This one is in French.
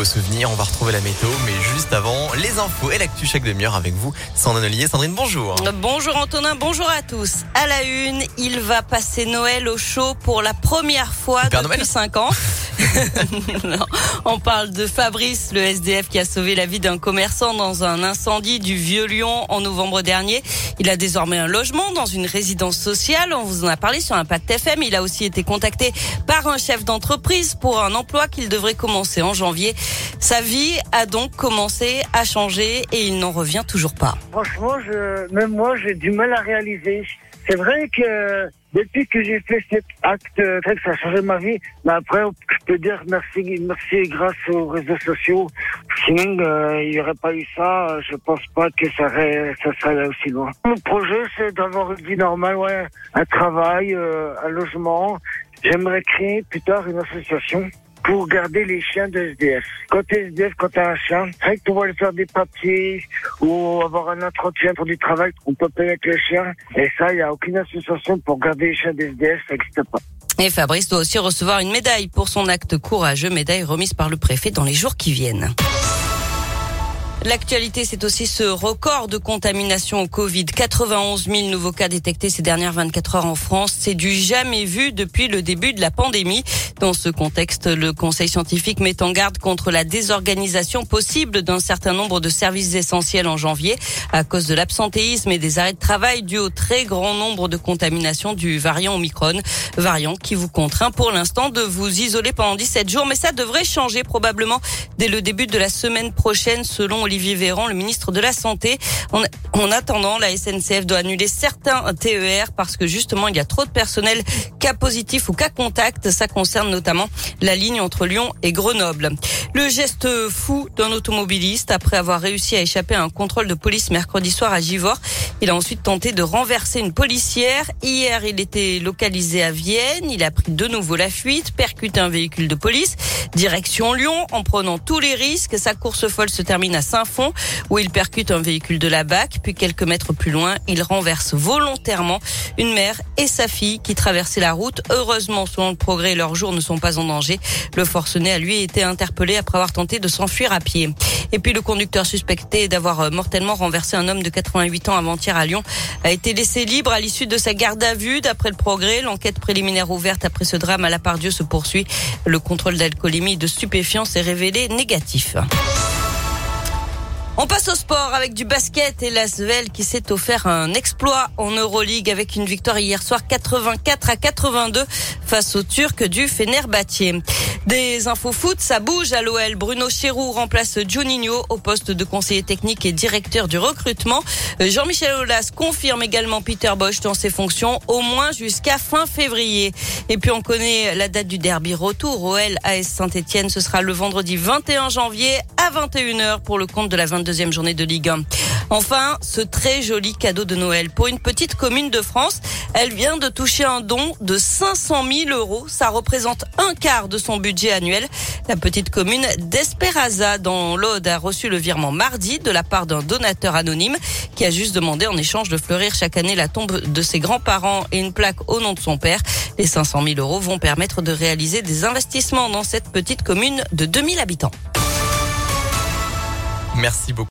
beaux souvenirs. On va retrouver la météo, mais juste avant, les infos et l'actu chaque demi-heure avec vous. Sandrine Ollier. Sandrine, bonjour. Bonjour Antonin, bonjour à tous. À la une, il va passer Noël au chaud pour la première fois depuis 5 ans. on parle de Fabrice, le SDF qui a sauvé la vie d'un commerçant dans un incendie du Vieux-Lyon en novembre dernier. Il a désormais un logement dans une résidence sociale. On vous en a parlé sur Impact FM. Il a aussi été contacté par un chef d'entreprise pour un emploi qu'il devrait commencer en janvier. Sa vie a donc commencé à changer et il n'en revient toujours pas. Franchement, je, même moi, j'ai du mal à réaliser. C'est vrai que depuis que j'ai fait cet acte, ça a changé ma vie. Mais après, je peux dire merci, merci grâce aux réseaux sociaux. Sinon, euh, il n'y aurait pas eu ça. Je pense pas que ça, ça serait allé aussi loin. Mon projet, c'est d'avoir une vie normale, ouais, un travail, euh, un logement. J'aimerais créer plus tard une association pour garder les chiens de SDF. Quand tu es SDF, quand tu as un chien, c'est que vas aller faire des papiers ou avoir un entretien pour du travail, on peut payer avec le chien. Et ça, il n'y a aucune association pour garder les chiens de SDF, ça n'existe pas. Et Fabrice doit aussi recevoir une médaille pour son acte courageux, médaille remise par le préfet dans les jours qui viennent. L'actualité, c'est aussi ce record de contamination au Covid. 91 000 nouveaux cas détectés ces dernières 24 heures en France. C'est du jamais vu depuis le début de la pandémie. Dans ce contexte, le Conseil scientifique met en garde contre la désorganisation possible d'un certain nombre de services essentiels en janvier à cause de l'absentéisme et des arrêts de travail dû au très grand nombre de contaminations du variant Omicron. Variant qui vous contraint pour l'instant de vous isoler pendant 17 jours. Mais ça devrait changer probablement dès le début de la semaine prochaine selon Olivier Véran, le ministre de la Santé. En, attendant, la SNCF doit annuler certains TER parce que justement, il y a trop de personnel cas positif ou cas contact. Ça concerne notamment la ligne entre Lyon et Grenoble. Le geste fou d'un automobiliste après avoir réussi à échapper à un contrôle de police mercredi soir à Givors. Il a ensuite tenté de renverser une policière. Hier, il était localisé à Vienne. Il a pris de nouveau la fuite, percuté un véhicule de police. Direction Lyon, en prenant tous les risques. Sa course folle se termine à Saint-Fond, où il percute un véhicule de la BAC. Puis quelques mètres plus loin, il renverse volontairement une mère et sa fille qui traversaient la route. Heureusement, selon le progrès, leurs jours ne sont pas en danger. Le forcené a lui été interpellé après avoir tenté de s'enfuir à pied. Et puis le conducteur suspecté d'avoir euh, mortellement renversé un homme de 88 ans avant-hier à Lyon a été laissé libre à l'issue de sa garde à vue. D'après le progrès, l'enquête préliminaire ouverte après ce drame à la part Dieu se poursuit. Le contrôle d'alcoolémie de stupéfiants s'est révélé négatif. On passe au sport avec du basket et l'Asvel qui s'est offert un exploit en Euroleague avec une victoire hier soir 84 à 82 face aux Turcs du Fenerbahçe. Des infos foot, ça bouge à l'OL. Bruno Chéroux remplace Juninho au poste de conseiller technique et directeur du recrutement. Jean-Michel Aulas confirme également Peter Bosch dans ses fonctions au moins jusqu'à fin février. Et puis on connaît la date du derby retour. OL AS Saint-Etienne, ce sera le vendredi 21 janvier à 21h pour le compte de la 22e journée de Ligue 1. Enfin, ce très joli cadeau de Noël pour une petite commune de France. Elle vient de toucher un don de 500 000 euros. Ça représente un quart de son budget annuel. La petite commune d'Esperaza dans l'Aude a reçu le virement mardi de la part d'un donateur anonyme qui a juste demandé en échange de fleurir chaque année la tombe de ses grands-parents et une plaque au nom de son père. Les 500 000 euros vont permettre de réaliser des investissements dans cette petite commune de 2000 habitants. Merci beaucoup.